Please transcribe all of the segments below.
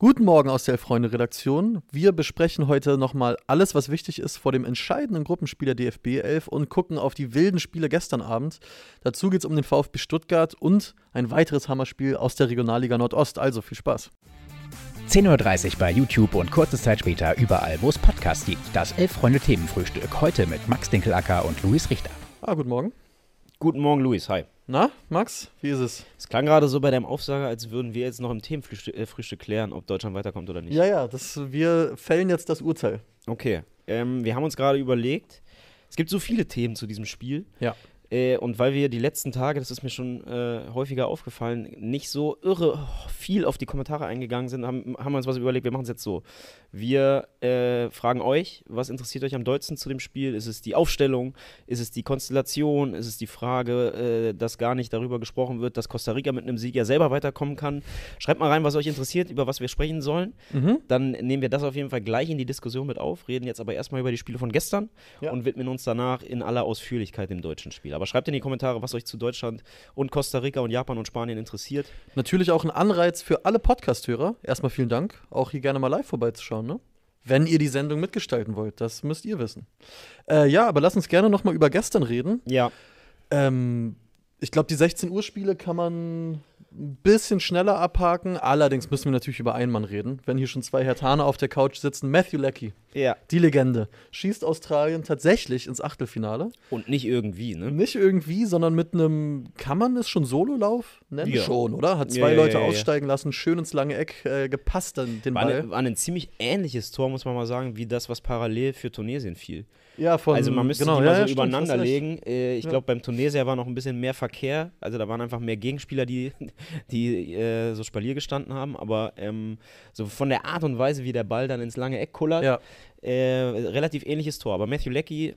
Guten Morgen aus der Elf-Freunde-Redaktion. Wir besprechen heute nochmal alles, was wichtig ist vor dem entscheidenden Gruppenspiel der DFB 11 und gucken auf die wilden Spiele gestern Abend. Dazu geht es um den VfB Stuttgart und ein weiteres Hammerspiel aus der Regionalliga Nordost. Also viel Spaß. 10.30 Uhr bei YouTube und kurze Zeit später überall, wo es Podcasts gibt. Das Elf-Freunde-Themenfrühstück. Heute mit Max Dinkelacker und Luis Richter. Ah, guten Morgen. Guten Morgen, Luis. Hi. Na, Max, wie ist es? Es klang gerade so bei deinem Aufsager, als würden wir jetzt noch im Themenfrühstück äh, klären, ob Deutschland weiterkommt oder nicht. Ja, ja, das, wir fällen jetzt das Urteil. Okay. Ähm, wir haben uns gerade überlegt, es gibt so viele Themen zu diesem Spiel. Ja. Äh, und weil wir die letzten Tage, das ist mir schon äh, häufiger aufgefallen, nicht so irre viel auf die Kommentare eingegangen sind, haben, haben wir uns was überlegt, wir machen es jetzt so. Wir äh, fragen euch, was interessiert euch am deutlichsten zu dem Spiel? Ist es die Aufstellung? Ist es die Konstellation? Ist es die Frage, äh, dass gar nicht darüber gesprochen wird, dass Costa Rica mit einem Sieg ja selber weiterkommen kann? Schreibt mal rein, was euch interessiert, über was wir sprechen sollen. Mhm. Dann nehmen wir das auf jeden Fall gleich in die Diskussion mit auf, reden jetzt aber erstmal über die Spiele von gestern Ja. und widmen uns danach in aller Ausführlichkeit dem deutschen Spiel. Aber schreibt in die Kommentare, was euch zu Deutschland und Costa Rica und Japan und Spanien interessiert. Natürlich auch ein Anreiz für alle Podcast-Hörer. Erstmal vielen Dank, auch hier gerne mal live vorbeizuschauen, ne? Wenn ihr die Sendung mitgestalten wollt, das müsst ihr wissen. Äh, ja, aber lass uns gerne nochmal über gestern reden. Ja, Ähm, ich glaube, die 16 Uhr Spiele kann man ein bisschen schneller abhaken. Allerdings müssen wir natürlich über einen Mann reden. Wenn hier schon zwei Hertaner auf der Couch sitzen, Matthew Leckie, ja. die Legende, schießt Australien tatsächlich ins Achtelfinale. Und nicht irgendwie, ne? Nicht irgendwie, sondern mit einem, kann man es schon Sololauf nennen? Ja. Schon, oder? Hat zwei ja, Leute ja, ja. aussteigen lassen, schön ins lange Eck äh, gepasst, dann den War, Ball. eine, war ein ziemlich ähnliches Tor, muss man mal sagen, wie das, was parallel für Tunesien fiel. Ja, von, also man müsste genau, die ja, mal so ja, stimmt, übereinander legen. Äh, ich Ja. glaube, beim Tunesier war noch ein bisschen mehr Verkehr. Also da waren einfach mehr Gegenspieler, die, die äh, so Spalier gestanden haben. Aber ähm, so von der Art und Weise, wie der Ball dann ins lange Eck kullert, äh, relativ ähnliches Tor. Aber Matthew Leckie,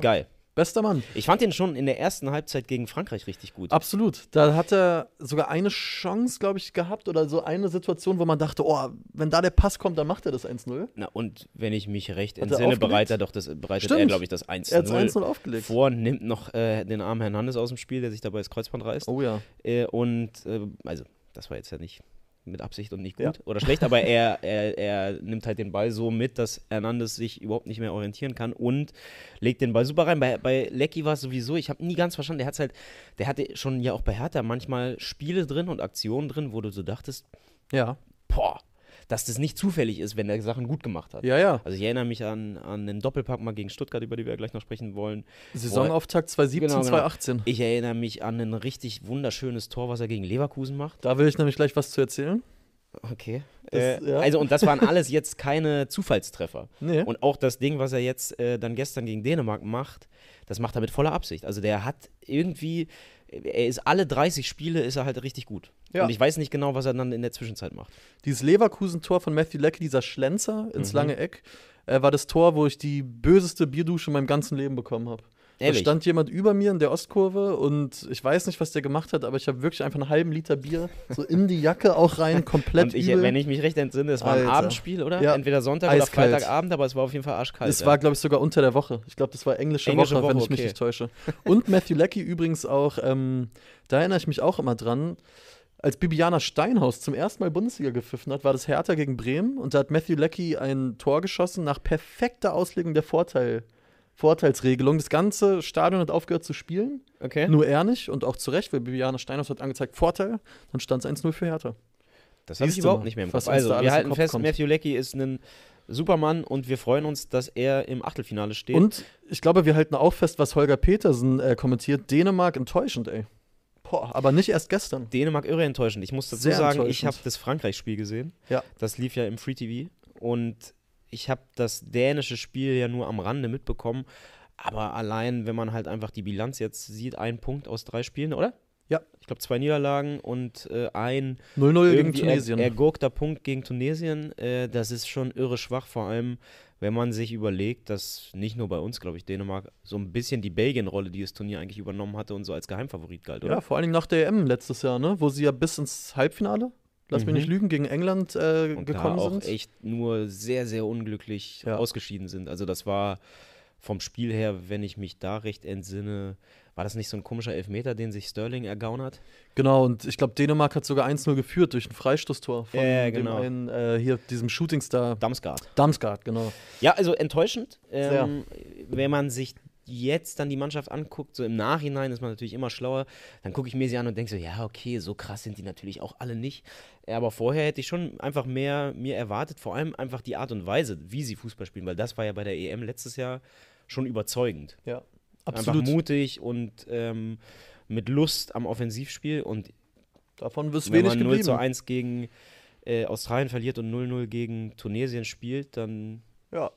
geil. Bester Mann. Ich fand den schon in der ersten Halbzeit gegen Frankreich richtig gut. Absolut. Da hat er sogar eine Chance, glaube ich, gehabt oder so eine Situation, wo man dachte, oh, wenn da der Pass kommt, dann macht er das 1-0. Na, und wenn ich mich recht Hat entsinne, bereitet er doch das, bereitet Stimmt. er, glaube ich, das 1 Er hat 1-0 aufgelegt. vor, nimmt noch äh, den armen Hernandez aus dem Spiel, der sich dabei das Kreuzband reißt. Oh ja. Äh, und äh, also, das war jetzt ja nicht mit Absicht und nicht gut Ja. oder schlecht, aber er, er, er nimmt halt den Ball so mit, dass Hernandez sich überhaupt nicht mehr orientieren kann und legt den Ball super rein. Bei, bei Lecky war es sowieso, ich habe nie ganz verstanden, der hat halt, der hatte schon ja auch bei Hertha manchmal Spiele drin und Aktionen drin, wo du so dachtest, Ja. boah, dass das nicht zufällig ist, wenn der Sachen gut gemacht hat. Ja, ja. Also ich erinnere mich an, an den Doppelpack mal gegen Stuttgart, über die wir gleich noch sprechen wollen. Saisonauftakt 2017, Genau, genau. 2018. Ich erinnere mich an ein richtig wunderschönes Tor, was er gegen Leverkusen macht. Da will ich nämlich gleich was zu erzählen. Okay. Das- äh, ja. Also und das waren alles jetzt keine Zufallstreffer. Nee. Und auch das Ding, was er jetzt äh, dann gestern gegen Dänemark macht, das macht er mit voller Absicht. Also der hat irgendwie, er ist alle 30 Spiele ist er halt richtig gut. Ja. Und ich weiß nicht genau, was er dann in der Zwischenzeit macht. Dieses Leverkusen-Tor von Matthew Leckie, dieser Schlenzer ins Mhm. lange Eck, äh, war das Tor, wo ich die böseste Bierdusche in meinem ganzen Leben bekommen habe. Da Ehrlich? stand jemand über mir in der Ostkurve und ich weiß nicht, was der gemacht hat, aber ich habe wirklich einfach einen halben Liter Bier so in die Jacke auch rein, komplett Und ich, übel. wenn ich mich recht entsinne, es war ein Alter. Abendspiel, oder? Ja. Entweder Sonntag Eiskalt. oder Freitagabend, aber es war auf jeden Fall arschkalt. es ja. war, glaube ich, sogar unter der Woche. Ich glaube, das war englische, Englische Woche, wenn Woche, ich mich okay. nicht täusche. Und Matthew Leckie übrigens auch, ähm, da erinnere ich mich auch immer dran, als Bibiana Steinhaus zum ersten Mal Bundesliga gepfiffen hat, war das Hertha gegen Bremen und da hat Matthew Leckie ein Tor geschossen nach perfekter Auslegung der Vorteil, Vorteilsregelung. Das ganze Stadion hat aufgehört zu spielen, okay. nur er nicht und auch zu Recht, weil Bibiana Steinhaus hat angezeigt Vorteil, dann stand es 1-0 für Hertha. Das habe ich überhaupt nicht mehr im Kopf. Also, wir halten fest, kommt. Matthew Leckie ist ein Supermann und wir freuen uns, dass er im Achtelfinale steht. Und ich glaube, wir halten auch fest, was Holger Petersen äh, kommentiert, Dänemark enttäuschend, ey. Boah, aber nicht erst gestern. Dänemark irre enttäuschend. Ich muss dazu Sehr sagen, ich habe das Frankreich-Spiel gesehen. Ja. Das lief ja im Free TV. Und ich habe das dänische Spiel ja nur am Rande mitbekommen. Aber allein, wenn man halt einfach die Bilanz jetzt sieht, ein Punkt aus drei Spielen, oder? Ja. Ich glaube, zwei Niederlagen und äh, ein 0-0 gegen Tunesien. Er, ergurkter Punkt gegen Tunesien. Äh, das ist schon irre schwach, vor allem, wenn man sich überlegt, dass nicht nur bei uns, glaube ich, Dänemark so ein bisschen die Belgien-Rolle, die das Turnier eigentlich übernommen hatte und so als Geheimfavorit galt, oder? Ja, vor allen Dingen nach der EM letztes Jahr, ne? Wo sie ja bis ins Halbfinale, lass mich Mhm. nicht lügen, gegen England äh, und gekommen da auch sind. echt nur sehr, sehr unglücklich Ja. ausgeschieden sind. Also das war vom Spiel her, wenn ich mich da recht entsinne, war das nicht so ein komischer Elfmeter, den sich Sterling ergaunert? Genau, und ich glaube, Dänemark hat sogar 1-0 geführt durch ein Freistoßtor von Ja, genau. dem einen, äh, hier, diesem Shootingstar Damsgaard. Damsgaard, genau. Ja, also enttäuschend. Ähm, wenn man sich jetzt dann die Mannschaft anguckt, so im Nachhinein ist man natürlich immer schlauer, dann gucke ich mir sie an und denke so, ja, okay, so krass sind die natürlich auch alle nicht. Aber vorher hätte ich schon einfach mehr mir erwartet, vor allem einfach die Art und Weise, wie sie Fußball spielen, weil das war ja bei der EM letztes Jahr schon überzeugend. Ja, Einfach absolut. mutig und ähm, mit Lust am Offensivspiel und Davon wirst wenig man 0 geblieben. zu 1 gegen äh, Australien verliert und 0-0 gegen Tunesien spielt, dann Ja.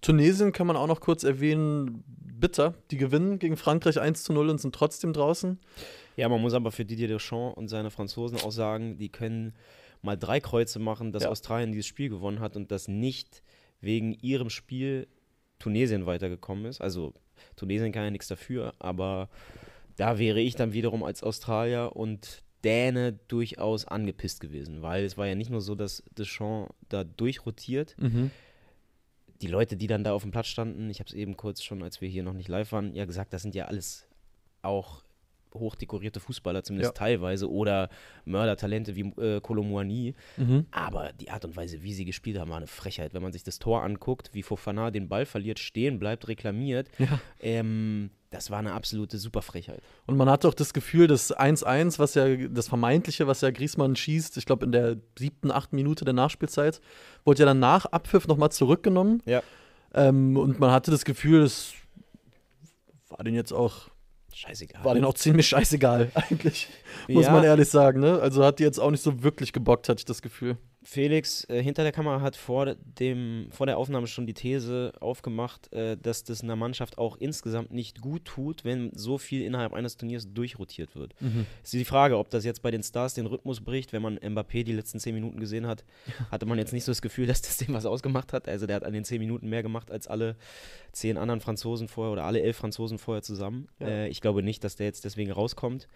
Tunesien kann man auch noch kurz erwähnen, bitter. Die gewinnen gegen Frankreich 1 zu 0 und sind trotzdem draußen. Ja, man muss aber für Didier Deschamps und seine Franzosen auch sagen, die können mal drei Kreuze machen, dass Ja. Australien dieses Spiel gewonnen hat und dass nicht wegen ihrem Spiel Tunesien weitergekommen ist. Also Tunesien kann ja nichts dafür, aber da wäre ich dann wiederum als Australier und Däne durchaus angepisst gewesen, weil es war ja nicht nur so, dass Deschamps da durchrotiert. Die Leute, die dann da auf dem Platz standen, ich habe es eben kurz schon, als wir hier noch nicht live waren, ja gesagt, das sind ja alles auch hochdekorierte Fußballer, zumindest Ja. teilweise, oder Mördertalente wie äh, Kolomuani. Mhm. Aber die Art und Weise, wie sie gespielt haben, war eine Frechheit. Wenn man sich das Tor anguckt, wie Fofana den Ball verliert, stehen bleibt, reklamiert, Ja. ähm, das war eine absolute Superfrechheit. Und man hat auch das Gefühl, das 1-1, was ja das Vermeintliche, was ja Griezmann schießt, ich glaube in der siebten, achten Minute der Nachspielzeit, wurde ja dann nach Abpfiff nochmal zurückgenommen. Ja. Ähm, und man hatte das Gefühl, es war den jetzt auch, Scheißegal. war den auch ziemlich scheißegal, eigentlich. Muss Ja. man ehrlich sagen, ne? Also hat die jetzt auch nicht so wirklich gebockt, hatte ich das Gefühl. Felix äh, hinter der Kamera hat vor, dem, vor der Aufnahme schon die These aufgemacht, äh, dass das einer Mannschaft auch insgesamt nicht gut tut, wenn so viel innerhalb eines Turniers durchrotiert wird. Ist die Frage, ob das jetzt bei den Stars den Rhythmus bricht. Wenn man Mbappé die letzten zehn Minuten gesehen hat, hatte man jetzt nicht so das Gefühl, dass das dem was ausgemacht hat. Also der hat an den zehn Minuten mehr gemacht als alle zehn anderen Franzosen vorher oder alle elf Franzosen vorher zusammen. Ja. Äh, ich glaube nicht, dass der jetzt deswegen rauskommt.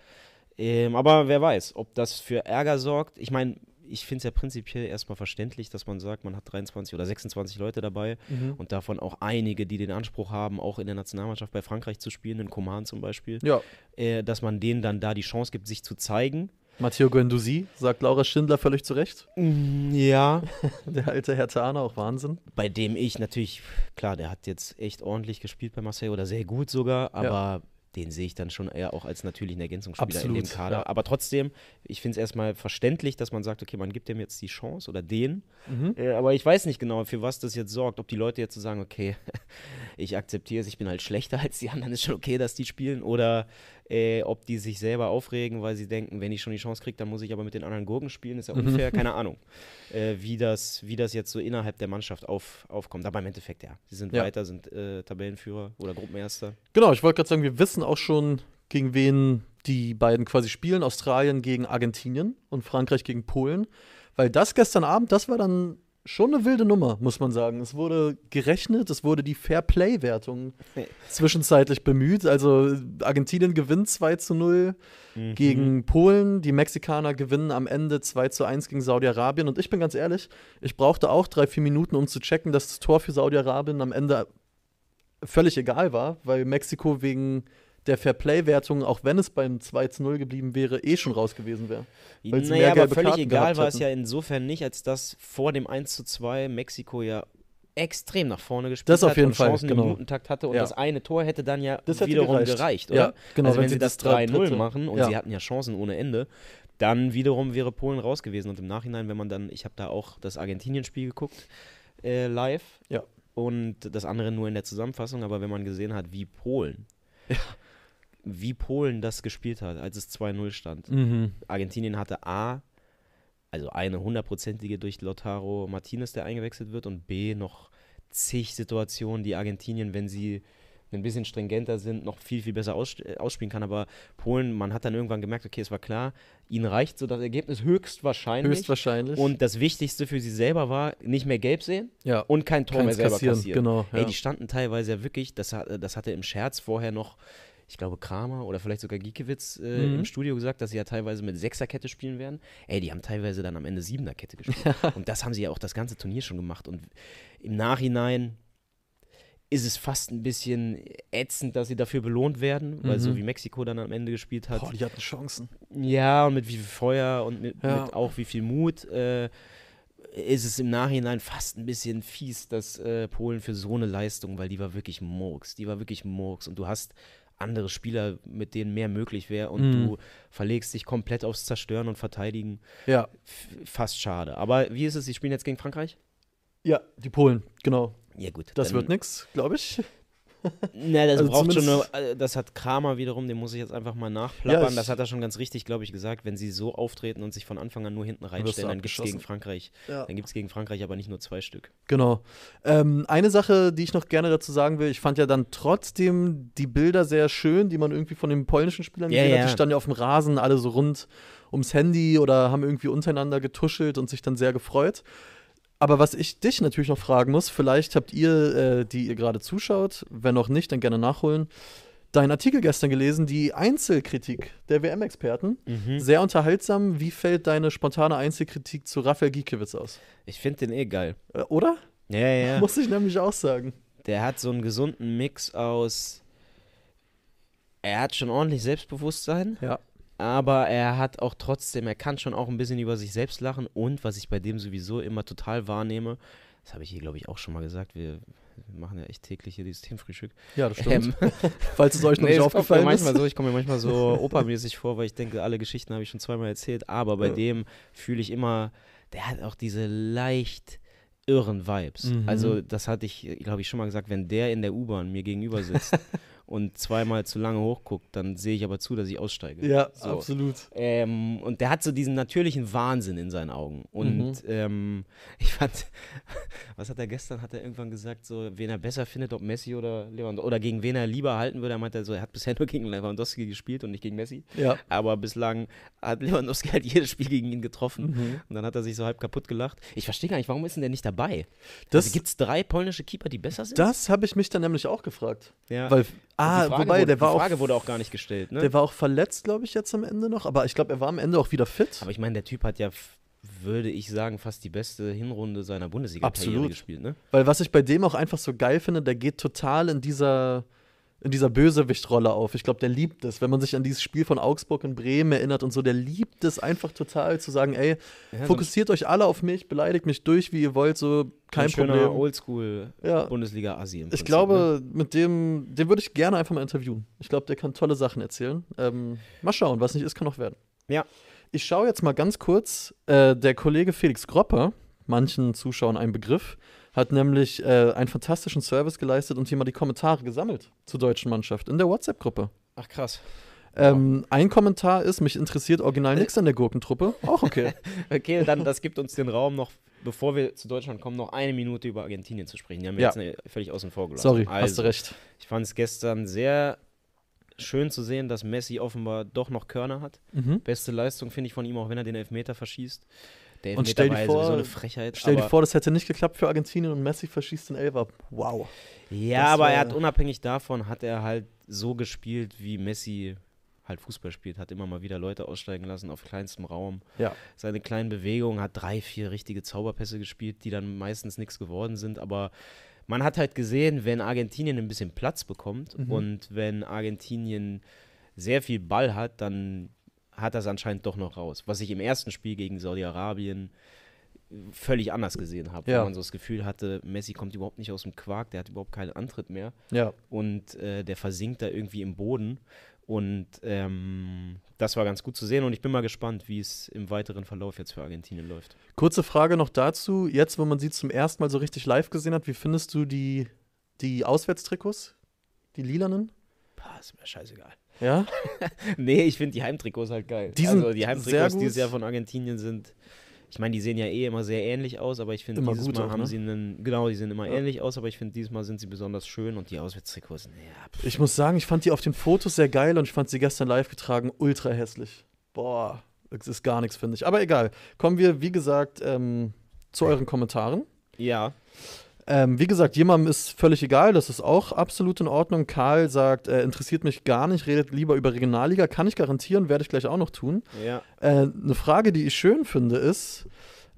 Ähm, aber wer weiß, ob das für Ärger sorgt. Ich meine, ich finde es ja prinzipiell erstmal verständlich, dass man sagt, man hat 23 oder 26 Leute dabei und davon auch einige, die den Anspruch haben, auch in der Nationalmannschaft bei Frankreich zu spielen, in Coman zum Beispiel, Ja, äh, dass man denen dann da die Chance gibt, sich zu zeigen. Matteo Guendouzi, sagt Laura Schindler völlig zu Recht. Ja. Der alte Herr Tana, auch Wahnsinn. Bei dem ich natürlich, klar, der hat jetzt echt ordentlich gespielt bei Marseille oder sehr gut sogar, aber den sehe ich dann schon eher auch als natürlichen Ergänzungsspieler in dem Absolut, Kader. ja. Aber trotzdem, ich finde es erstmal verständlich, dass man sagt, okay, man gibt dem jetzt die Chance oder den. Äh, aber ich weiß nicht genau, für was das jetzt sorgt. Ob die Leute jetzt so sagen, okay, ich akzeptiere es, ich bin halt schlechter als die anderen, ist schon okay, dass die spielen. Oder äh, ob die sich selber aufregen, weil sie denken, wenn ich schon die Chance kriege, dann muss ich aber mit den anderen Gurken spielen, ist ja unfair. Keine Ahnung, äh, wie, das, wie das jetzt so innerhalb der Mannschaft auf, aufkommt. Aber im Endeffekt, ja, sie sind Ja. weiter, sind äh, Tabellenführer oder Gruppenerster. Genau, ich wollte gerade sagen, wir wissen auch schon, gegen wen die beiden quasi spielen. Australien gegen Argentinien und Frankreich gegen Polen. Weil das gestern Abend, das war dann schon eine wilde Nummer, muss man sagen. Es wurde gerechnet, es wurde die Fair-Play-Wertung zwischenzeitlich bemüht. Also Argentinien gewinnt 2 zu 0 Mhm. gegen Polen. Die Mexikaner gewinnen am Ende 2 zu 1 gegen Saudi-Arabien. Und ich bin ganz ehrlich, ich brauchte auch drei, vier Minuten, um zu checken, dass das Tor für Saudi-Arabien am Ende völlig egal war, weil Mexiko wegen der Fairplay-Wertung, auch wenn es beim 2 zu 0 geblieben wäre, eh schon raus gewesen wäre. Naja, aber völlig Karten egal war es ja insofern nicht, als dass vor dem 1 zu 2 Mexiko ja extrem nach vorne gespielt Das auf hat jeden und Fall, Chancen genau. im Minutentakt hatte und Ja. das eine Tor hätte dann ja Das hätte wiederum gereicht. gereicht, Ja, oder? genau, also wenn, wenn sie das das 3-0 dritte- machen und ja. sie hatten ja Chancen ohne Ende, dann wiederum wäre Polen raus gewesen und im Nachhinein, wenn man dann, ich habe da auch das Argentinien-Spiel geguckt, äh, live Ja. und das andere nur in der Zusammenfassung, aber wenn man gesehen hat, wie Polen wie Polen das gespielt hat, als es 2-0 stand. Mhm. Argentinien hatte A, also eine hundertprozentige durch Lautaro Martinez, der eingewechselt wird, und B, noch zig Situationen, die Argentinien, wenn sie ein bisschen stringenter sind, noch viel, viel besser aus, äh, ausspielen kann. Aber Polen, man hat dann irgendwann gemerkt, okay, es war klar, ihnen reicht so das Ergebnis höchstwahrscheinlich. Höchstwahrscheinlich. Und das Wichtigste für sie selber war, nicht mehr gelb sehen ja. und kein Tor Keins mehr selber kassieren, kassieren. genau, Ey, ja. die standen teilweise ja wirklich, das, das hatte im Scherz vorher noch, ich glaube, Kramer oder vielleicht sogar Giekewitz äh, Mhm. im Studio gesagt, dass sie ja teilweise mit Sechserkette spielen werden. Ey, die haben teilweise dann am Ende Siebenerkette gespielt. und das haben sie ja auch das ganze Turnier schon gemacht. Und im Nachhinein, ist es fast ein bisschen ätzend, dass sie dafür belohnt werden, weil Mhm. so wie Mexiko dann am Ende gespielt hat. Boah, die hatten Chancen. Ja, und mit wie viel Feuer und mit, Ja. mit auch wie viel Mut äh, ist es im Nachhinein fast ein bisschen fies, dass äh, Polen für so eine Leistung, weil die war wirklich Murks, die war wirklich Murks und du hast andere Spieler, mit denen mehr möglich wäre und Mhm. du verlegst dich komplett aufs Zerstören und Verteidigen. Ja. F fast schade. Aber wie ist es, sie spielen jetzt gegen Frankreich? Ja, die Polen, genau. Ja gut. Das wird nix, glaube ich. Ne, das Also braucht schon eine, äh, das hat Kramer wiederum, den muss ich jetzt einfach mal nachplappern. ich- das hat er schon ganz richtig, glaube ich, gesagt. Wenn sie so auftreten und sich von Anfang an nur hinten reinstellen, dann gibt es gegen Frankreich. Ja. Dann gibt es gegen Frankreich aber nicht nur zwei Stück. Genau. Ähm, eine Sache, die ich noch gerne dazu sagen will, ich fand ja dann trotzdem die Bilder sehr schön, die man irgendwie von den polnischen Spielern Ja, gesehen hat. ja. Die standen ja auf dem Rasen, alle so rund ums Handy oder haben irgendwie untereinander getuschelt und sich dann sehr gefreut. Aber was ich dich natürlich noch fragen muss, vielleicht habt ihr, äh, die ihr gerade zuschaut, wenn noch nicht, dann gerne nachholen, deinen Artikel gestern gelesen, die Einzelkritik der WM-Experten. Mhm. Sehr unterhaltsam. Wie fällt deine spontane Einzelkritik zu Rafael Giekewitz aus? Ich finde den eh geil. Äh, oder? Ja, ja, ja. Muss ich nämlich auch sagen. Der hat so einen gesunden Mix aus. Er hat schon ordentlich Selbstbewusstsein, Ja. Aber er hat auch trotzdem, er kann schon auch ein bisschen über sich selbst lachen und was ich bei dem sowieso immer total wahrnehme, das habe ich hier, glaube ich, auch schon mal gesagt, wir machen ja echt täglich hier dieses Themenfrühstück. Ja, das stimmt. Ähm, Falls es euch noch Nee, nicht aufgefallen manchmal ist. so, ich komme mir manchmal so opermäßig vor, weil ich denke, alle Geschichten habe ich schon zweimal erzählt, aber bei Ja. dem fühle ich immer, der hat auch diese leicht irren Vibes. Mhm. Also das hatte ich, glaube ich, schon mal gesagt, wenn der in der U-Bahn mir gegenüber sitzt und zweimal zu lange hochguckt, dann sehe ich aber zu, dass ich aussteige. Ja, So. absolut. Ähm, und der hat so diesen natürlichen Wahnsinn in seinen Augen. Und Mhm. ähm, ich fand, was hat er gestern, hat er irgendwann gesagt, so, wen er besser findet, ob Messi oder Lewandowski, oder gegen wen er lieber halten würde. Er meinte so, er hat bisher nur gegen Lewandowski gespielt und nicht gegen Messi. Ja. Aber bislang hat Lewandowski halt jedes Spiel gegen ihn getroffen. Mhm. Und dann hat er sich so halb kaputt gelacht. Ich verstehe gar nicht, warum ist denn der nicht dabei? Das, also, Gibt es drei polnische Keeper, die besser sind? das habe ich mich dann nämlich auch gefragt. ja. Weil, ah, wobei, wurde, der war die Frage auch, wurde auch gar nicht gestellt, ne? der war auch verletzt, glaube ich, jetzt am Ende noch. Aber ich glaube, er war am Ende auch wieder fit. Aber ich meine, der Typ hat ja, würde ich sagen, fast die beste Hinrunde seiner Bundesliga-Karriere gespielt, ne? Weil was ich bei dem auch einfach so geil finde, der geht total in dieser, in dieser Bösewichtrolle auf. Ich glaube, der liebt es, wenn man sich an dieses Spiel von Augsburg in Bremen erinnert und so, der liebt es einfach total zu sagen, ey, Ja, so fokussiert euch alle auf mich, beleidigt mich durch, wie ihr wollt, so kein ein Problem. Oldschool-Bundesliga-Asi. Ja. im Ich Prinzip, ne? glaube, mit dem, den würde ich gerne einfach mal interviewen. Ich glaube, der kann tolle Sachen erzählen. Ähm, mal schauen, was nicht ist, kann noch werden. Ja. Ich schaue jetzt mal ganz kurz. Äh, der Kollege Felix Gropper, manchen Zuschauern ein Begriff, hat nämlich äh, einen fantastischen Service geleistet und hier mal die Kommentare gesammelt zur deutschen Mannschaft in der WhatsApp-Gruppe. Ach krass. Ähm, ein Kommentar ist, mich interessiert original nichts an der Gurkentruppe. Auch okay. Okay, dann das gibt uns den Raum noch, bevor wir zu Deutschland kommen, noch eine Minute über Argentinien zu sprechen. Die haben wir Ja. jetzt ne, völlig außen vor gelassen. Sorry, also, hast du recht. Ich fand es gestern sehr schön zu sehen, dass Messi offenbar doch noch Körner hat. Mhm. Beste Leistung finde ich von ihm, auch wenn er den Elfmeter verschießt. Der Und stell dir vor- sowieso eine Frechheit. Stell dir vor, das hätte nicht geklappt für Argentinien und Messi verschießt den Elfer. Wow. Ja, Das aber er hat unabhängig davon, hat er halt so gespielt, wie Messi halt Fußball spielt, hat immer mal wieder Leute aussteigen lassen auf kleinstem Raum. Ja. Seine kleinen Bewegungen, hat drei, vier richtige Zauberpässe gespielt, die dann meistens nichts geworden sind, aber man hat halt gesehen, wenn Argentinien ein bisschen Platz bekommt Mhm. und wenn Argentinien sehr viel Ball hat, dann hat das anscheinend doch noch raus. Was ich im ersten Spiel gegen Saudi-Arabien völlig anders gesehen habe, Ja. wo man so das Gefühl hatte, Messi kommt überhaupt nicht aus dem Quark, der hat überhaupt keinen Antritt mehr Ja. und äh, der versinkt da irgendwie im Boden. Und ähm, das war ganz gut zu sehen und ich bin mal gespannt, wie es im weiteren Verlauf jetzt für Argentinien läuft. Kurze Frage noch dazu. Jetzt, wo man sie zum ersten Mal so richtig live gesehen hat, wie findest du die, die Auswärtstrikots? Die lilanen? Pah, ist mir scheißegal. Ja? nee, ich finde die Heimtrikots halt geil. Die sind also die Heimtrikots dieses Jahr von Argentinien sind, ich meine, die sehen ja eh immer sehr ähnlich aus, aber ich finde Immer dieses gut Mal auch, haben ne? sie einen, genau, die sehen immer Ja. ähnlich aus, aber ich finde dieses Mal sind sie besonders schön und die Auswärtstrikots, naja, pff, Ich muss sagen, ich fand die auf den Fotos sehr geil und ich fand sie gestern live getragen ultra hässlich. Boah, das ist gar nichts, finde ich. Aber egal. Kommen wir, wie gesagt, ähm, zu euren Kommentaren. ja, Ähm, wie gesagt, jemandem ist völlig egal, das ist auch absolut in Ordnung. Karl sagt, äh, interessiert mich gar nicht, redet lieber über Regionalliga, kann ich garantieren, werde ich gleich auch noch tun. ja. Äh, eine Frage, die ich schön finde, ist,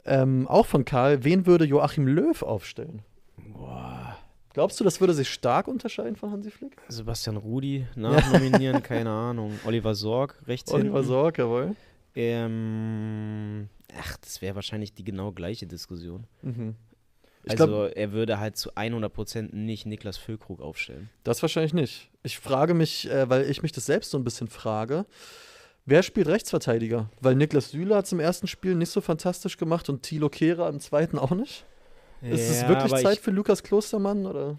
ähm, auch von Karl, wen würde Joachim Löw aufstellen? Boah, Glaubst du, das würde sich stark unterscheiden von Hansi Flick? Sebastian Rudi nachnominieren, keine Ahnung. Oliver Sorg, rechts Oliver hinten. Sorg, jawohl. Ähm, ach, das wäre wahrscheinlich die genau gleiche Diskussion. Mhm. Ich Also glaube, er würde halt zu 100% nicht Niklas Füllkrug aufstellen. das wahrscheinlich nicht. Ich frage mich, äh, weil ich mich das selbst so ein bisschen frage, wer spielt Rechtsverteidiger? Weil Niklas Süle hat es im ersten Spiel nicht so fantastisch gemacht und Thilo Kehrer im zweiten auch nicht. Ist es Ja, wirklich Zeit für Lukas Klostermann? Oder?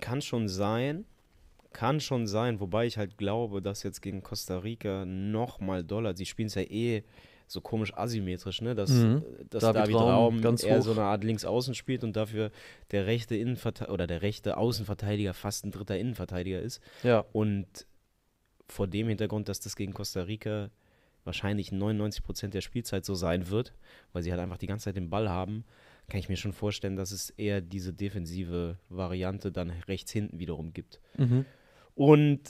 Kann schon sein. Kann schon sein, wobei ich halt glaube, dass jetzt gegen Costa Rica noch mal doller, sie spielen es ja eh so komisch asymmetrisch, ne? Dass, Mhm. dass David David, Raum Raum, ganz eher hoch. so eine Art Linksaußen spielt und dafür der rechte Innenverteidiger oder der rechte Außenverteidiger fast ein dritter Innenverteidiger ist. Ja. Und vor dem Hintergrund, dass das gegen Costa Rica wahrscheinlich 99% der Spielzeit so sein wird, weil sie halt einfach die ganze Zeit den Ball haben, kann ich mir schon vorstellen, dass es eher diese defensive Variante dann rechts hinten wiederum gibt. Mhm. Und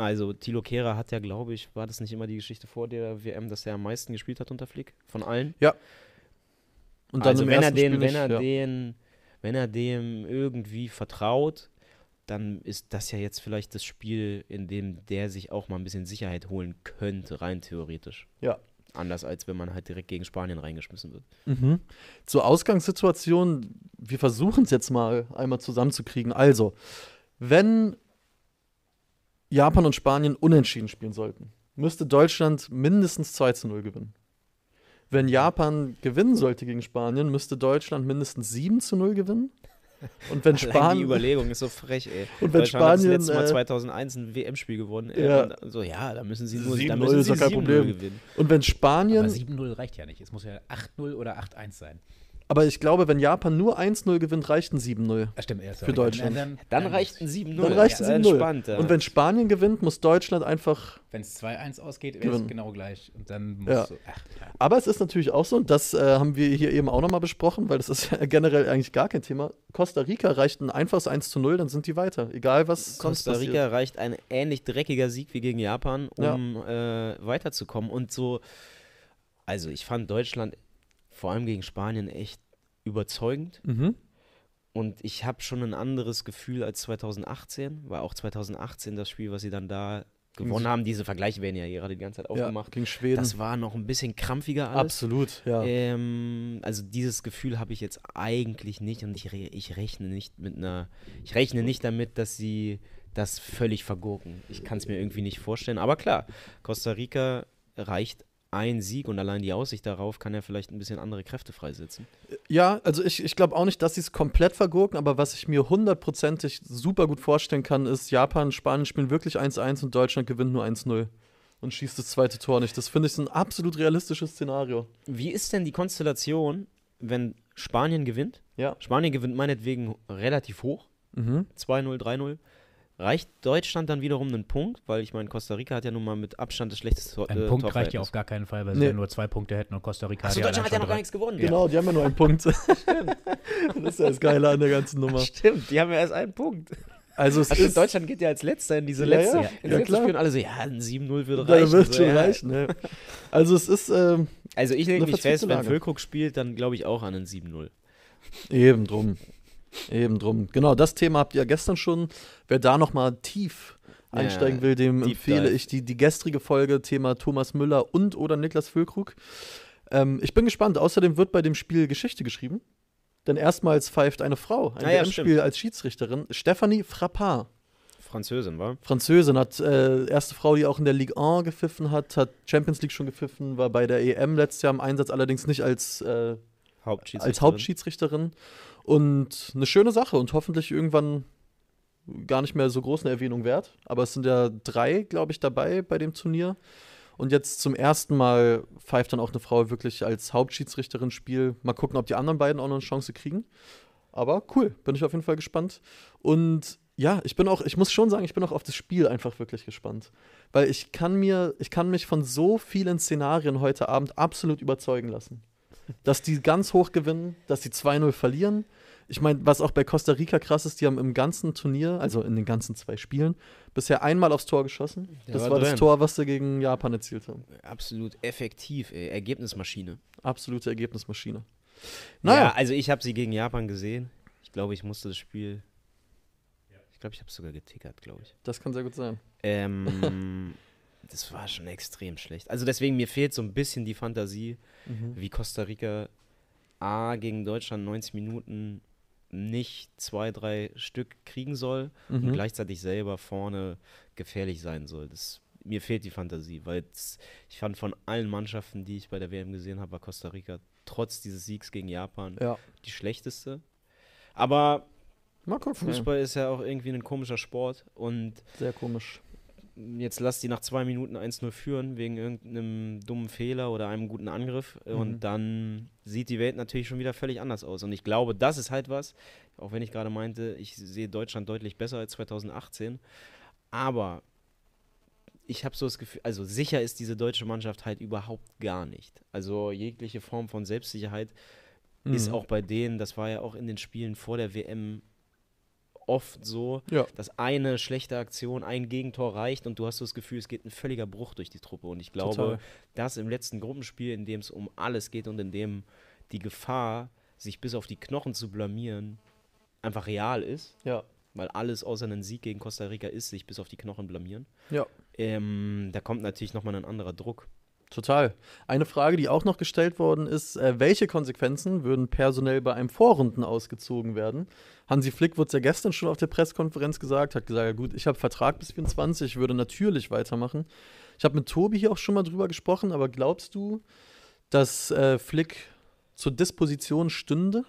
also Tilo Kehrer hat ja, glaube ich, war das nicht immer die Geschichte vor der WM, dass er am meisten gespielt hat unter Flick von allen? Und dann also wenn er den, wenn er ja. den, wenn er dem irgendwie vertraut, dann ist das ja jetzt vielleicht das Spiel, in dem der sich auch mal ein bisschen Sicherheit holen könnte, rein theoretisch. Ja. Anders als wenn man halt direkt gegen Spanien reingeschmissen wird. Mhm. Zur Ausgangssituation, wir versuchen es jetzt mal einmal zusammenzukriegen. Also, wenn Japan und Spanien unentschieden spielen sollten, müsste Deutschland mindestens 2 zu 0 gewinnen. Wenn Japan gewinnen sollte gegen Spanien, müsste Deutschland mindestens 7 zu 0 gewinnen. Und wenn Allein die Spanien. Überlegung ist so frech, ey. Und wenn Deutschland hat das Spanien, letzte Mal äh, 2001 ein WM-Spiel gewonnen. Äh, Ja. und so, ja, da müssen sie nur 7-0 da müssen ist sie doch kein 7-0 Problem. gewinnen. Und wenn Aber Spanien. 7-0 reicht ja nicht. Es muss ja 8-0 oder 8-1 sein. Aber ich glaube, wenn Japan nur 1-0 gewinnt, reicht ein 7-0. Ah, stimmt, erst Für Deutschland. Dann reicht ein 7-0. Dann reicht Ja, ein 7-0. Entspannt, ja. Und wenn Spanien gewinnt, muss Deutschland einfach Wenn es 2-1 ausgeht, Gewinnen. es genau gleich. Und dann musst Ja. du. Ach, ja. Aber es ist natürlich auch so, und das äh, haben wir hier eben auch nochmal besprochen, weil das ist ja generell eigentlich gar kein Thema. Costa Rica reicht ein einfaches 1 zu 0, dann sind die weiter. Egal was Costa Rica passiert. reicht ein ähnlich dreckiger Sieg wie gegen Japan, um äh, weiterzukommen. Und so, also ich fand Deutschland vor allem gegen Spanien echt überzeugend. Mhm. Und ich habe schon ein anderes Gefühl als 2018, weil auch 2018 das Spiel, was sie dann da gewonnen haben, diese Vergleiche werden ja gerade die ganze Zeit Ja, aufgemacht. gegen Schweden. Das war noch ein bisschen krampfiger alles. Absolut, ja. Ähm, also dieses Gefühl habe ich jetzt eigentlich nicht und ich, re ich rechne nicht mit einer, ich rechne nicht damit, dass sie das völlig vergurken. Ich kann es mir irgendwie nicht vorstellen. Aber klar, Costa Rica reicht ein Sieg und allein die Aussicht darauf kann ja vielleicht ein bisschen andere Kräfte freisetzen. Ja, also ich, ich glaube auch nicht, dass sie es komplett vergurken, aber was ich mir hundertprozentig super gut vorstellen kann, ist, Japan und Spanien spielen wirklich 1-1 und Deutschland gewinnt nur 1-0 und schießt das zweite Tor nicht. Das finde ich so ein absolut realistisches Szenario. Wie ist denn die Konstellation, wenn Spanien gewinnt? Ja. Spanien gewinnt meinetwegen relativ hoch, Mhm. 2-0, 3-0. Reicht Deutschland dann wiederum einen Punkt? Weil ich meine, Costa Rica hat ja nun mal mit Abstand das schlechteste Tor. Ein äh, Punkt reicht ja auf gar keinen Fall, weil Nee. sie ja nur zwei Punkte hätten und Costa Rica Achso, hat ja Deutschland hat ja noch gar nichts gewonnen. Genau, die haben ja nur einen Punkt. das ist ja das Geile an der ganzen Nummer. Stimmt, die haben ja erst einen Punkt. Also es Also ist, Deutschland geht ja als letzter in diese Ja, letzte, ja. in Ja, letzte klar. Spiel und alle so, ja, ein 7-0 würde da reichen. wird so, schon ja. reichen. Ne? Also es ist ähm, Also ich lege mich fest, wenn. Füllkrug spielt, dann glaube ich auch an ein 7-0. eben drum. Eben drum. Genau, das Thema habt ihr ja gestern schon. Wer da noch mal tief einsteigen will, dem Deep empfehle Dive. ich die, die gestrige Folge Thema Thomas Müller und oder Niklas Füllkrug. Ähm, ich bin gespannt. Außerdem wird bei dem Spiel Geschichte geschrieben. Denn erstmals pfeift eine Frau ein Ah ja, WM-Spiel als Schiedsrichterin. Stephanie Frappard. Französin, war? Französin, hat äh, erste Frau, die auch in der Ligue 1 gepfiffen hat, hat Champions League schon gepfiffen, war bei der EM letztes Jahr im Einsatz, allerdings nicht als, äh, Hauptschiedsrichterin. als Hauptschiedsrichterin. Und eine schöne Sache und hoffentlich irgendwann gar nicht mehr so groß eine Erwähnung wert. Aber es sind ja drei, glaube ich, dabei bei dem Turnier. Und jetzt zum ersten Mal pfeift dann auch eine Frau wirklich als Hauptschiedsrichterin Spiel. Mal gucken, ob die anderen beiden auch noch eine Chance kriegen. Aber cool, bin ich auf jeden Fall gespannt. Und ja, ich bin auch, ich muss schon sagen, ich bin auch auf das Spiel einfach wirklich gespannt. Weil ich kann mir, ich kann mich von so vielen Szenarien heute Abend absolut überzeugen lassen. Dass die ganz hoch gewinnen, dass die 2-0 verlieren. Ich meine, was auch bei Costa Rica krass ist, die haben im ganzen Turnier, also in den ganzen zwei Spielen, bisher einmal aufs Tor geschossen. Der das war war das. Tor, was sie gegen Japan erzielt haben. Absolut effektiv, ey. Ergebnismaschine. Absolute Ergebnismaschine. Naja. Ja, also ich habe sie gegen Japan gesehen. Ich glaube, ich musste das Spiel. Ich glaube, ich habe es sogar getickert, glaube ich. Das kann sehr gut sein. Ähm, das war schon extrem schlecht. Also deswegen, mir fehlt so ein bisschen die Fantasie, Mhm. wie Costa Rica A gegen Deutschland 90 Minuten nicht zwei, drei Stück kriegen soll und Mhm. gleichzeitig selber vorne gefährlich sein soll. Das, mir fehlt die Fantasie, weil ich fand von allen Mannschaften, die ich bei der WM gesehen habe, war Costa Rica trotz dieses Siegs gegen Japan Ja. die schlechteste. Aber. Fußball ist ja auch irgendwie ein komischer Sport und Sehr komisch. Jetzt lass die nach zwei Minuten 1-0 führen wegen irgendeinem dummen Fehler oder einem guten Angriff Mhm. und dann sieht die Welt natürlich schon wieder völlig anders aus. Und ich glaube, das ist halt was, auch wenn ich gerade meinte, ich sehe Deutschland deutlich besser als 2018, aber ich habe so das Gefühl, also sicher ist diese deutsche Mannschaft halt überhaupt gar nicht. Also jegliche Form von Selbstsicherheit ist Mhm. auch bei denen, das war ja auch in den Spielen vor der WM oft so, Ja. dass eine schlechte Aktion, ein Gegentor reicht und du hast so das Gefühl, es geht ein völliger Bruch durch die Truppe. Und ich glaube, Total. dass im letzten Gruppenspiel, in dem es um alles geht und in dem die Gefahr, sich bis auf die Knochen zu blamieren, einfach real ist, Ja. weil alles außer einem Sieg gegen Costa Rica ist, sich bis auf die Knochen blamieren. Ja. Ähm, da kommt natürlich nochmal ein anderer Druck. Total. Eine Frage, die auch noch gestellt worden ist, äh, welche Konsequenzen würden personell bei einem Vorrunden ausgezogen werden? Hansi Flick wurde es ja gestern schon auf der Pressekonferenz gesagt, hat gesagt, ja gut, ich habe Vertrag bis 24, ich würde natürlich weitermachen. Ich habe mit Tobi hier auch schon mal drüber gesprochen, aber glaubst du, dass äh, Flick zur Disposition stünde?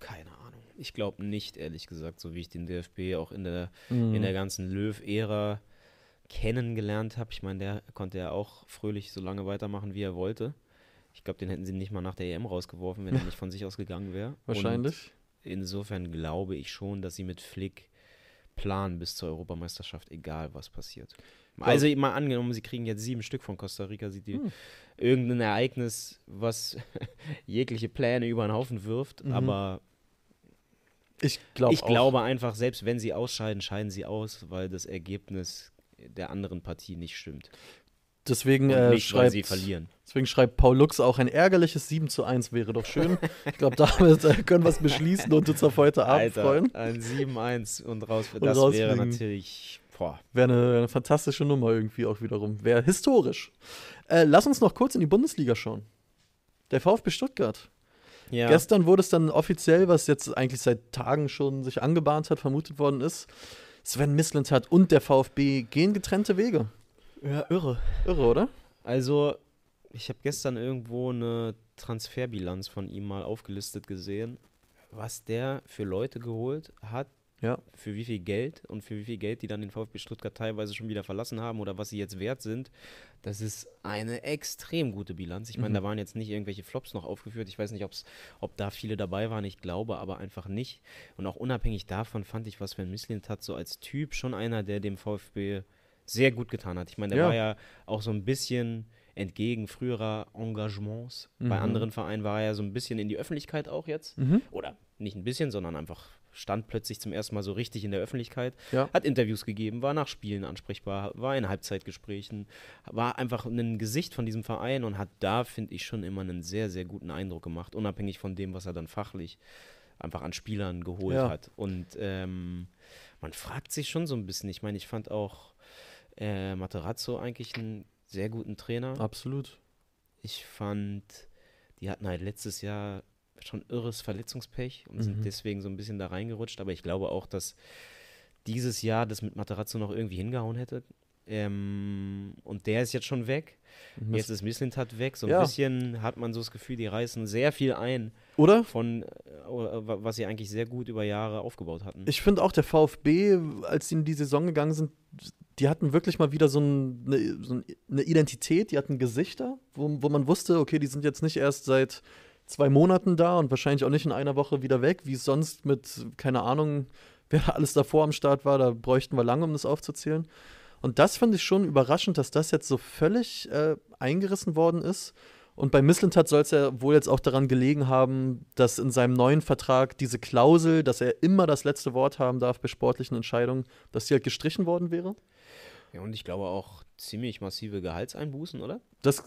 Keine Ahnung. Ich glaube nicht, ehrlich gesagt, so wie ich den DFB auch in der, Mhm. in der ganzen Löw-Ära kennengelernt habe. Ich meine, der konnte ja auch fröhlich so lange weitermachen, wie er wollte. Ich glaube, den hätten sie nicht mal nach der EM rausgeworfen, wenn er nicht von sich aus gegangen wäre. Wahrscheinlich. Und insofern glaube ich schon, dass sie mit Flick planen bis zur Europameisterschaft, egal was passiert. Also mal angenommen, sie kriegen jetzt sieben Stück von Costa Rica, sieht die Hm. irgendein Ereignis, was jegliche Pläne über den Haufen wirft, Mhm. aber Ich, glaub ich glaube einfach, selbst wenn sie ausscheiden, scheiden sie aus, weil das Ergebnis der anderen Partie nicht stimmt. Deswegen, äh, nicht, schreibt, deswegen schreibt Paul Lux auch ein ärgerliches 7 zu 1 wäre doch schön. ich glaube, damit äh, können wir es beschließen und uns auf heute Abend freuen. ein 7-1 und raus. Und das wäre natürlich. Wäre eine, eine fantastische Nummer irgendwie auch wiederum. Wäre historisch. Äh, lass uns noch kurz in die Bundesliga schauen. Der VfB Stuttgart. Ja. Gestern wurde es dann offiziell, was jetzt eigentlich seit Tagen schon sich angebahnt hat, vermutet worden ist. Sven Mislintat und der VfB gehen getrennte Wege. ja, irre. Irre, oder? Also, ich habe gestern irgendwo eine Transferbilanz von ihm mal aufgelistet gesehen, was der für Leute geholt hat, Ja. für wie viel Geld und für wie viel Geld die dann den VfB Stuttgart teilweise schon wieder verlassen haben oder was sie jetzt wert sind. Das ist eine extrem gute Bilanz. Ich meine, Mhm. da waren jetzt nicht irgendwelche Flops noch aufgeführt. Ich weiß nicht, ob's, ob da viele dabei waren. Ich glaube aber einfach nicht. Und auch unabhängig davon fand ich, was Sven Mislint hat, so als Typ schon einer, der dem VfB sehr gut getan hat. Ich meine, der Ja. war ja auch so ein bisschen entgegen früherer Engagements. Bei Mhm. anderen Vereinen war er ja so ein bisschen in die Öffentlichkeit auch jetzt. Mhm. Oder nicht ein bisschen, sondern einfach stand plötzlich zum ersten Mal so richtig in der Öffentlichkeit. Ja. Hat Interviews gegeben, war nach Spielen ansprechbar, war in Halbzeitgesprächen, war einfach ein Gesicht von diesem Verein und hat da, finde ich, schon immer einen sehr, sehr guten Eindruck gemacht, unabhängig von dem, was er dann fachlich einfach an Spielern geholt Ja. hat. Und ähm, man fragt sich schon so ein bisschen. Ich meine, ich fand auch äh, Materazzo eigentlich einen sehr guten Trainer. Absolut. Ich fand, die hatten halt letztes Jahr schon irres Verletzungspech und Mhm. sind deswegen so ein bisschen da reingerutscht. Aber ich glaube auch, dass dieses Jahr das mit Materazzo noch irgendwie hingehauen hätte. Ähm, und der ist jetzt schon weg. Jetzt ist Misslintat weg. So ein Ja. bisschen hat man so das Gefühl, die reißen sehr viel ein Oder? von, äh, wa- was sie eigentlich sehr gut über Jahre aufgebaut hatten. Ich finde auch der VfB, als sie in die Saison gegangen sind, die hatten wirklich mal wieder so, ein, eine, so eine Identität, die hatten Gesichter, wo, wo man wusste, okay, die sind jetzt nicht erst seit zwei Monaten da und wahrscheinlich auch nicht in einer Woche wieder weg, wie es sonst mit, keine Ahnung, wer da alles davor am Start war, da bräuchten wir lange, um das aufzuzählen. Und das fand ich schon überraschend, dass das jetzt so völlig äh, eingerissen worden ist. Und bei Misslintat soll es ja wohl jetzt auch daran gelegen haben, dass in seinem neuen Vertrag diese Klausel, dass er immer das letzte Wort haben darf bei sportlichen Entscheidungen, dass die halt gestrichen worden wäre. ja, und ich glaube auch ziemlich massive Gehaltseinbußen, oder? Das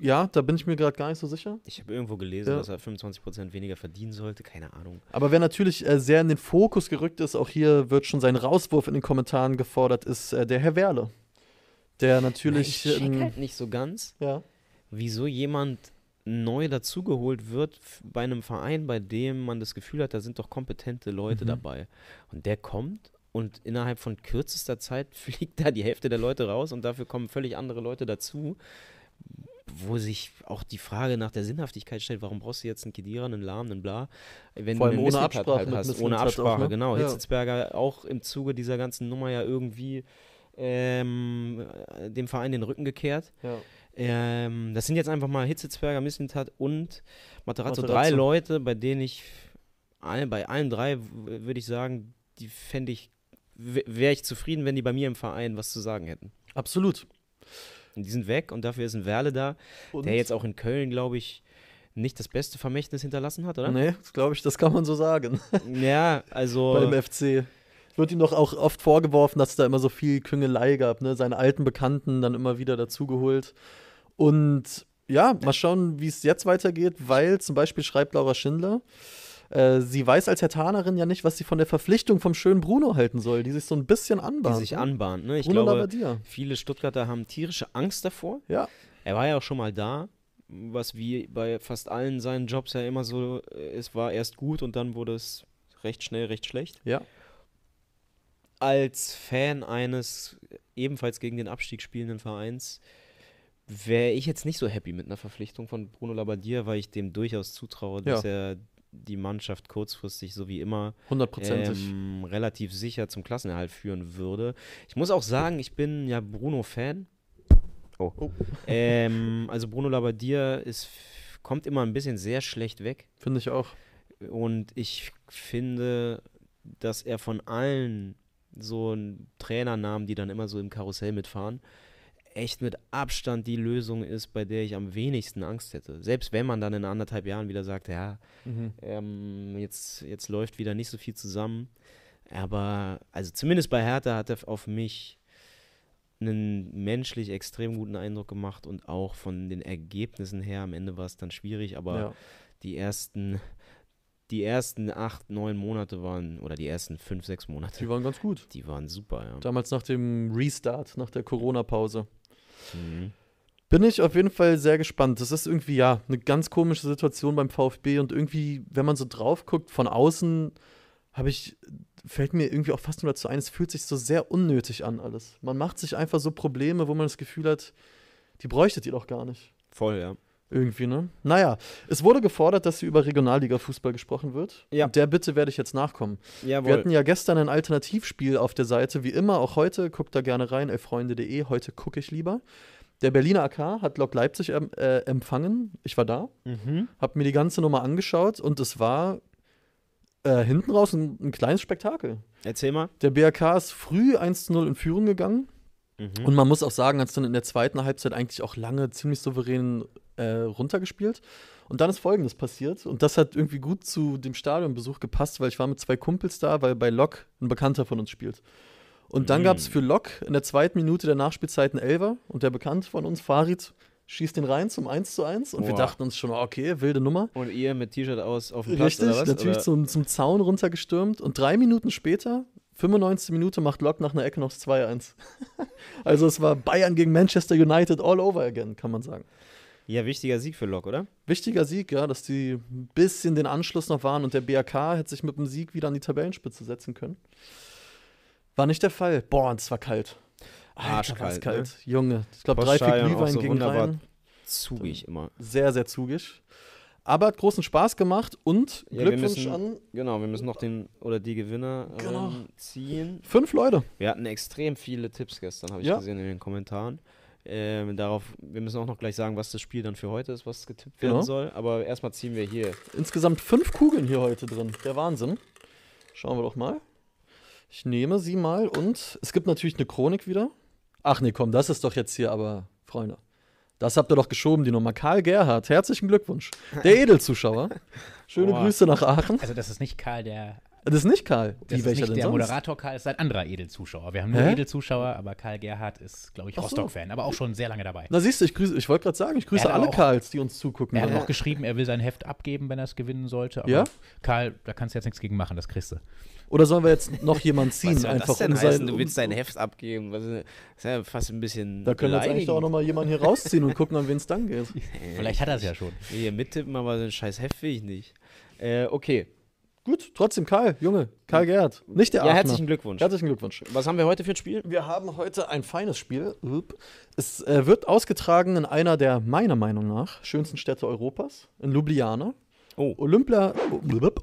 ja, da bin ich mir gerade gar nicht so sicher. Ich habe irgendwo gelesen, Ja. dass er 25% weniger verdienen sollte. Keine Ahnung. Aber wer natürlich äh, sehr in den Fokus gerückt ist, auch hier wird schon sein Rauswurf in den Kommentaren gefordert, ist äh, der Herr Werle. Der natürlich. ich check halt nicht so ganz, ja. wieso jemand neu dazugeholt wird bei einem Verein, bei dem man das Gefühl hat, da sind doch kompetente Leute Mhm. dabei. Und der kommt und innerhalb von kürzester Zeit fliegt da die Hälfte der Leute raus und dafür kommen völlig andere Leute dazu, wo sich auch die Frage nach der Sinnhaftigkeit stellt, warum brauchst du jetzt einen Kedira, einen Lahm, einen Bla, wenn Vor du allem einen ohne Absprache halt hast, ohne Mislintat auch, Absprache, ne? genau. Ja. Hitzelsberger auch im Zuge dieser ganzen Nummer ja irgendwie ähm, dem Verein den Rücken gekehrt. ja. Ähm, das sind jetzt einfach mal Hitzelsberger, Mislintat und Materazzo. Materazzo. Drei Leute, bei denen ich, all, bei allen drei würde ich sagen, die fände ich, wäre ich zufrieden, wenn die bei mir im Verein was zu sagen hätten. Absolut. Und die sind weg und dafür ist ein Werle da, Und der jetzt auch in Köln, glaube ich, nicht das beste Vermächtnis hinterlassen hat, oder? Nee, glaube ich, das kann man so sagen. Ja, also. Beim FC. Wird ihm doch auch oft vorgeworfen, dass es da immer so viel Küngelei gab, ne? Seine alten Bekannten dann immer wieder dazugeholt. Und ja, mal schauen, wie es jetzt weitergeht, weil zum Beispiel schreibt Laura Schindler, äh, sie weiß als Hertanerin ja nicht, was sie von der Verpflichtung vom schönen Bruno halten soll, die sich so ein bisschen die anbahnt. sich ne? anbahnt. Ne? Ich Bruno glaube, viele Stuttgarter haben tierische Angst davor. Ja, Er war ja auch schon mal da, was wie bei fast allen seinen Jobs ja immer so, äh, es war erst gut und dann wurde es recht schnell recht schlecht. ja. Als Fan eines ebenfalls gegen den Abstieg spielenden Vereins wäre ich jetzt nicht so happy mit einer Verpflichtung von Bruno Labbadia, weil ich dem durchaus zutraue, dass er die Mannschaft kurzfristig so wie immer ähm, relativ sicher zum Klassenerhalt führen würde. Ich muss auch sagen, ich bin ja Bruno-Fan. Oh. Oh. Ähm, also Bruno Labbadia ist, kommt immer ein bisschen sehr schlecht weg. Finde ich auch. Und ich finde, dass er von allen so Trainernamen, die dann immer so im Karussell mitfahren, echt mit Abstand die Lösung ist, bei der ich am wenigsten Angst hätte. Selbst wenn man dann in anderthalb Jahren wieder sagt, ja, Mhm. ähm, jetzt, jetzt läuft wieder nicht so viel zusammen. Aber, also zumindest bei Hertha hat er auf mich einen menschlich extrem guten Eindruck gemacht und auch von den Ergebnissen her, am Ende war es dann schwierig, aber Ja. die ersten, die ersten acht, neun Monate waren, oder die ersten fünf, sechs Monate, Die waren ganz gut. die waren super, ja. Damals nach dem Restart, nach der Corona-Pause. Mhm. Bin ich auf jeden Fall sehr gespannt. Das ist irgendwie, ja, eine ganz komische Situation beim VfB und irgendwie, wenn man so drauf guckt, von außen, habe ich, fällt mir irgendwie auch fast nur dazu ein, es fühlt sich so sehr unnötig an alles. Man macht sich einfach so Probleme, wo man das Gefühl hat, die bräuchtet ihr doch gar nicht. Voll, ja. Irgendwie, ne? Naja, es wurde gefordert, dass hier über Regionalliga-Fußball gesprochen wird. Ja. Und der Bitte werde ich jetzt nachkommen. Jawohl. Wir hatten ja gestern ein Alternativspiel auf der Seite, wie immer, auch heute. Guckt da gerne rein, elffreunde.de. Heute gucke ich lieber. Der Berliner AK hat Lok Leipzig äh, empfangen. Ich war da, mhm. habe mir die ganze Nummer angeschaut und es war äh, hinten raus ein, ein kleines Spektakel. Erzähl mal. Der BRK ist früh 1 zu 0 in Führung gegangen. Mhm. Und man muss auch sagen, hat es dann in der zweiten Halbzeit eigentlich auch lange ziemlich souverän äh, runtergespielt. Und dann ist Folgendes passiert. Und das hat irgendwie gut zu dem Stadionbesuch gepasst, weil ich war mit zwei Kumpels da, weil bei Lok ein Bekannter von uns spielt. Und dann Mm. gab es für Lok in der zweiten Minute der Nachspielzeit einen Elfer. Und der Bekannte von uns, Farid, schießt den rein zum 1 zu 1. Und wir Boah. dachten uns schon, okay, wilde Nummer. Und ihr mit T-Shirt aus auf dem Platz Richtig, oder was? natürlich oder? zum, zum Zaun runtergestürmt. Und drei Minuten später, 95 Minute, macht Lok nach einer Ecke noch das 2-1. also es war Bayern gegen Manchester United all over again, kann man sagen. Ja, wichtiger Sieg für Lok, oder? Wichtiger Sieg, ja, dass die ein bisschen den Anschluss noch waren und der BRK hätte sich mit dem Sieg wieder an die Tabellenspitze setzen können. War nicht der Fall. Boah, und es war kalt. Alter, Arschkalt, ne? kalt. Junge, ich glaube, drei, vier Glühwein so wunderbar. rein. Zugig immer. Sehr, sehr zugig. Aber hat großen Spaß gemacht und Ja, Glückwunsch müssen- an Genau, wir müssen noch den oder die Gewinner Genau. ähm, ziehen. fünf Leute. Wir hatten extrem viele Tipps gestern, habe ich Ja. gesehen in den Kommentaren. Ähm, darauf, wir müssen auch noch gleich sagen, was das Spiel dann für heute ist, was getippt Genau. werden soll. Aber erstmal ziehen wir hier. Insgesamt fünf Kugeln hier heute drin. Der Wahnsinn. Schauen wir doch mal. Ich nehme sie mal und es gibt natürlich eine Chronik wieder. Ach nee, komm, das ist doch jetzt hier, aber Freunde. Das habt ihr doch geschoben, die Nummer. Karl Gerhardt, herzlichen Glückwunsch. Der Edelzuschauer. Schöne Boah. Grüße nach Aachen. Also das ist nicht Karl der Das ist nicht Karl. Das Wie, ist welcher nicht der sonst? Moderator Karl, ist ein anderer Edelzuschauer. Wir haben nur Hä? Edelzuschauer, aber Karl Gerhardt ist, glaube ich, Ach so. Rostock-Fan, aber auch schon sehr lange dabei. Na siehst du, ich, grüße- ich wollte gerade sagen, ich grüße alle auch- Karls, die uns zugucken. Er hat auch geschrieben, er will sein Heft abgeben, wenn er es gewinnen sollte. Aber Ja? Karl, da kannst du jetzt nichts gegen machen, das kriegst du. Oder sollen wir jetzt noch jemanden ziehen? Was soll einfach das denn um heißen? sein, Du willst dein Heft abgeben. Ist, ist ja fast ein bisschen. Da können wir jetzt eigentlich auch nochmal jemanden hier rausziehen und gucken, an wen es dann geht. Vielleicht hat er es ja schon. Hier mittippen, aber so ein scheiß Heft will ich nicht. Äh, okay. Gut, trotzdem Karl, Junge, Karl Gerhardt. Nicht der Ja, Aachener. herzlichen Glückwunsch. Herzlichen Glückwunsch. Was haben wir heute für ein Spiel? Wir haben heute ein feines Spiel. Es äh, wird ausgetragen in einer der meiner Meinung nach schönsten Städte Europas, in Ljubljana. Oh. Olympia,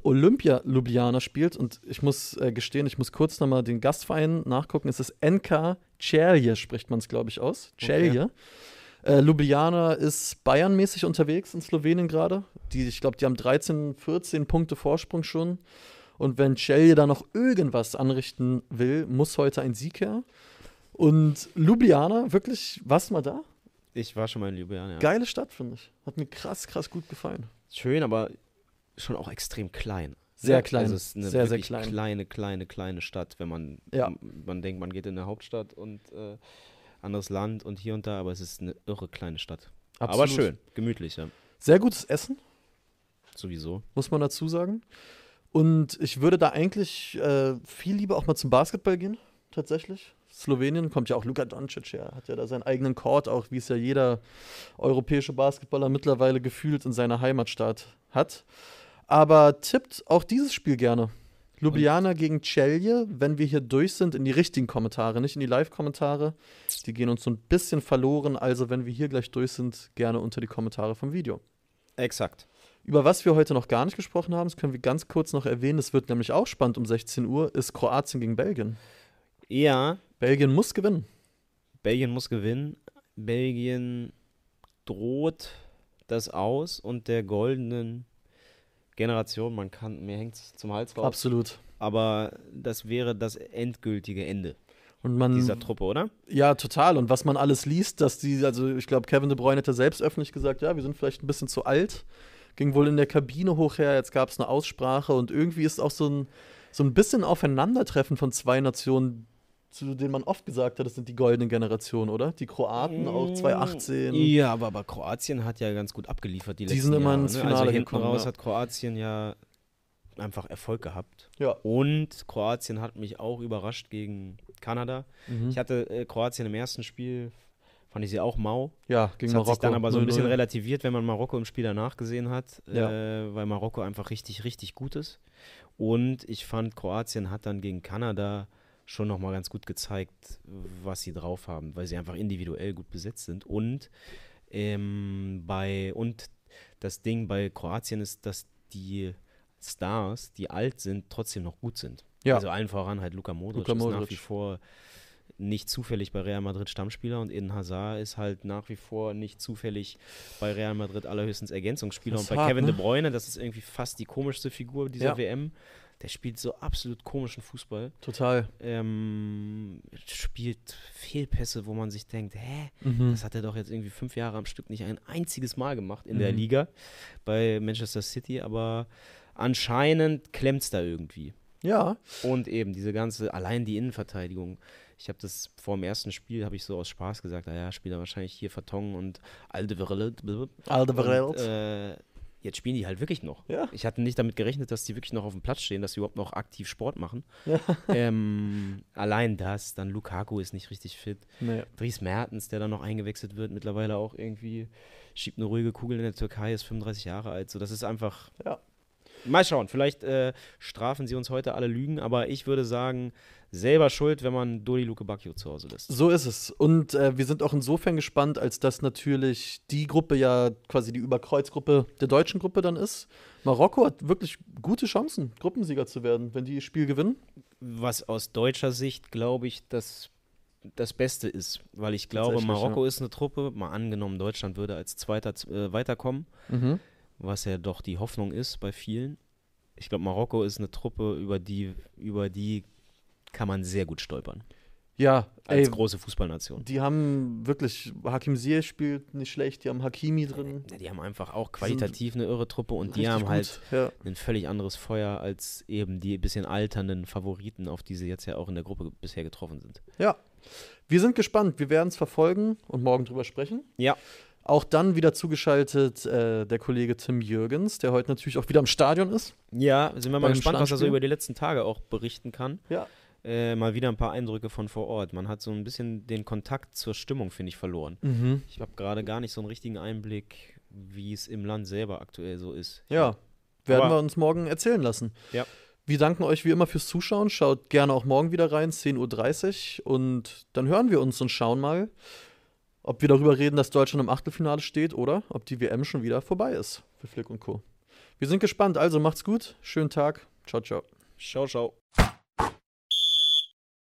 Olympia Ljubljana spielt und ich muss äh, gestehen, ich muss kurz nochmal den Gastverein nachgucken. Es ist NK Celje, spricht man es, glaube ich, aus. Celje. Äh, Ljubljana ist Bayernmäßig unterwegs in Slowenien gerade. Die, ich glaube, die haben 13, 14 Punkte Vorsprung schon. Und wenn Celje da noch irgendwas anrichten will, muss heute ein Sieg her. Und Ljubljana, wirklich, warst du mal da? Ich war schon mal in Ljubljana. Ja. Geile Stadt, finde ich. Hat mir krass, krass gut gefallen. Schön, aber schon auch extrem klein. Sehr klein. Also es ist eine Sehr, sehr klein. kleine, kleine, kleine Stadt, wenn man, Ja. man denkt, man geht in eine Hauptstadt und äh, anderes Land und hier und da, aber es ist eine irre kleine Stadt. Aber Absolut. schön, gemütlich, ja. Sehr gutes Essen, Sowieso. muss man dazu sagen. Und ich würde da eigentlich äh, viel lieber auch mal zum Basketball gehen, tatsächlich. Slowenien kommt ja auch Luka Doncic her, hat ja da seinen eigenen Court, auch wie es ja jeder europäische Basketballer mittlerweile gefühlt in seiner Heimatstadt hat. Aber tippt auch dieses Spiel gerne. Ljubljana gegen Celje, wenn wir hier durch sind, in die richtigen Kommentare, nicht in die Live-Kommentare. Die gehen uns so ein bisschen verloren. Also, wenn wir hier gleich durch sind, gerne unter die Kommentare vom Video. Exakt. Über was wir heute noch gar nicht gesprochen haben, das können wir ganz kurz noch erwähnen. Es wird nämlich auch spannend um 16 Uhr, ist Kroatien gegen Belgien. Ja, Belgien muss gewinnen. Belgien muss gewinnen. Belgien droht das aus und der goldenen Generation, man kann, mir hängt zum Hals raus, Absolut. aber das wäre das endgültige Ende Und man, dieser Truppe, oder? ja, total. Und was man alles liest, dass die, also ich glaube, Kevin De Bruyne hätte selbst öffentlich gesagt, ja, wir sind vielleicht ein bisschen zu alt. Ging wohl in der Kabine hoch her, jetzt gab es eine Aussprache und irgendwie ist auch so ein, so ein bisschen Aufeinandertreffen von zwei Nationen, zu denen man oft gesagt hat, das sind die goldenen Generationen, oder? Die Kroaten auch 2018. Ja, aber, aber Kroatien hat ja ganz gut abgeliefert die Die letzten sind immer Jahre, ins ne? Finale Also hinten raus ja. hat Kroatien ja einfach Erfolg gehabt. Ja. Und Kroatien hat mich auch überrascht gegen Kanada. Mhm. Ich hatte äh, Kroatien im ersten Spiel, fand ich sie auch mau. Ja, gegen Das hat Marokko. sich dann aber so ein bisschen 0-0. relativiert, wenn man Marokko im Spiel danach gesehen hat, Ja. äh, weil Marokko einfach richtig, richtig gut ist. Und ich fand, Kroatien hat dann gegen Kanada schon nochmal ganz gut gezeigt, was sie drauf haben, weil sie einfach individuell gut besetzt sind. Und ähm, bei und das Ding bei Kroatien ist, dass die Stars, die alt sind, trotzdem noch gut sind. Ja. Also allen voran halt Luka Modric, Luka ist nach Modric. wie vor nicht zufällig bei Real Madrid Stammspieler und Eden Hazard ist halt nach wie vor nicht zufällig bei Real Madrid allerhöchstens Ergänzungsspieler. Das Und bei hart, Kevin ne? De Bruyne, das ist irgendwie fast die komischste Figur dieser Ja. WM. Der spielt so absolut komischen Fußball. Total. Ähm, spielt Fehlpässe, wo man sich denkt, hä? Mhm. Das hat er doch jetzt irgendwie fünf Jahre am Stück nicht ein einziges Mal gemacht in der Mhm. Liga bei Manchester City, aber anscheinend klemmt es da irgendwie. Ja, Und eben diese ganze, allein die Innenverteidigung. Ich habe das vor dem ersten Spiel, habe ich so aus Spaß gesagt, naja, spielt er wahrscheinlich hier Vertongen und. Alderweireld. Und, äh, jetzt spielen die halt wirklich noch. Ja. Ich hatte nicht damit gerechnet, dass die wirklich noch auf dem Platz stehen, dass sie überhaupt noch aktiv Sport machen. Ja. ähm, allein das, dann Lukaku ist nicht richtig fit. nee. Dries Mertens, der dann noch eingewechselt wird, mittlerweile auch irgendwie schiebt eine ruhige Kugel in der Türkei, ist 35 Jahre alt. So, das ist einfach. Ja. Mal schauen, vielleicht äh, strafen sie uns heute alle Lügen, aber ich würde sagen, selber schuld, wenn man Dodi Luke Bacchio zu Hause lässt. So ist es. Und äh, wir sind auch insofern gespannt, als dass natürlich die Gruppe ja quasi die Überkreuzgruppe der deutschen Gruppe dann ist. Marokko hat wirklich gute Chancen, Gruppensieger zu werden, wenn die ihr Spiel gewinnen. Was aus deutscher Sicht, glaube ich, das, das Beste ist, weil ich glaube, Marokko ist eine Truppe, mal angenommen, Deutschland würde als Zweiter äh, weiterkommen, Mhm. Was ja doch die Hoffnung ist bei vielen. Ich glaube, Marokko ist eine Truppe, über die, über die kann man sehr gut stolpern. Ja, als ey, große Fußballnation. die haben wirklich, Hakim Ziyech spielt nicht schlecht, die haben Hakimi drin. Ja, die haben einfach auch qualitativ eine irre Truppe und die haben gut. halt Ja. ein völlig anderes Feuer als eben die bisschen alternden Favoriten, auf die sie jetzt ja auch in der Gruppe bisher getroffen sind. Ja, wir sind gespannt. Wir werden es verfolgen und morgen drüber sprechen. Ja. Auch dann wieder zugeschaltet äh, der Kollege Tim Jürgens, der heute natürlich auch wieder im Stadion ist. Ja, sind wir mal gespannt, was er so über die letzten Tage auch berichten kann. Ja. Äh, mal wieder ein paar Eindrücke von vor Ort. Man hat so ein bisschen den Kontakt zur Stimmung, finde ich, verloren. Mhm. Ich habe gerade gar nicht so einen richtigen Einblick, wie es im Land selber aktuell so ist. Ja, werden wir uns morgen erzählen lassen. Ja. Wir danken euch wie immer fürs Zuschauen. Schaut gerne auch morgen wieder rein, 10.30 Uhr. Und dann hören wir uns und schauen mal, ob wir darüber reden, dass Deutschland im Achtelfinale steht oder ob die WM schon wieder vorbei ist für Flick und Co. Wir sind gespannt. Also macht's gut. Schönen Tag. Ciao, ciao. Ciao, ciao.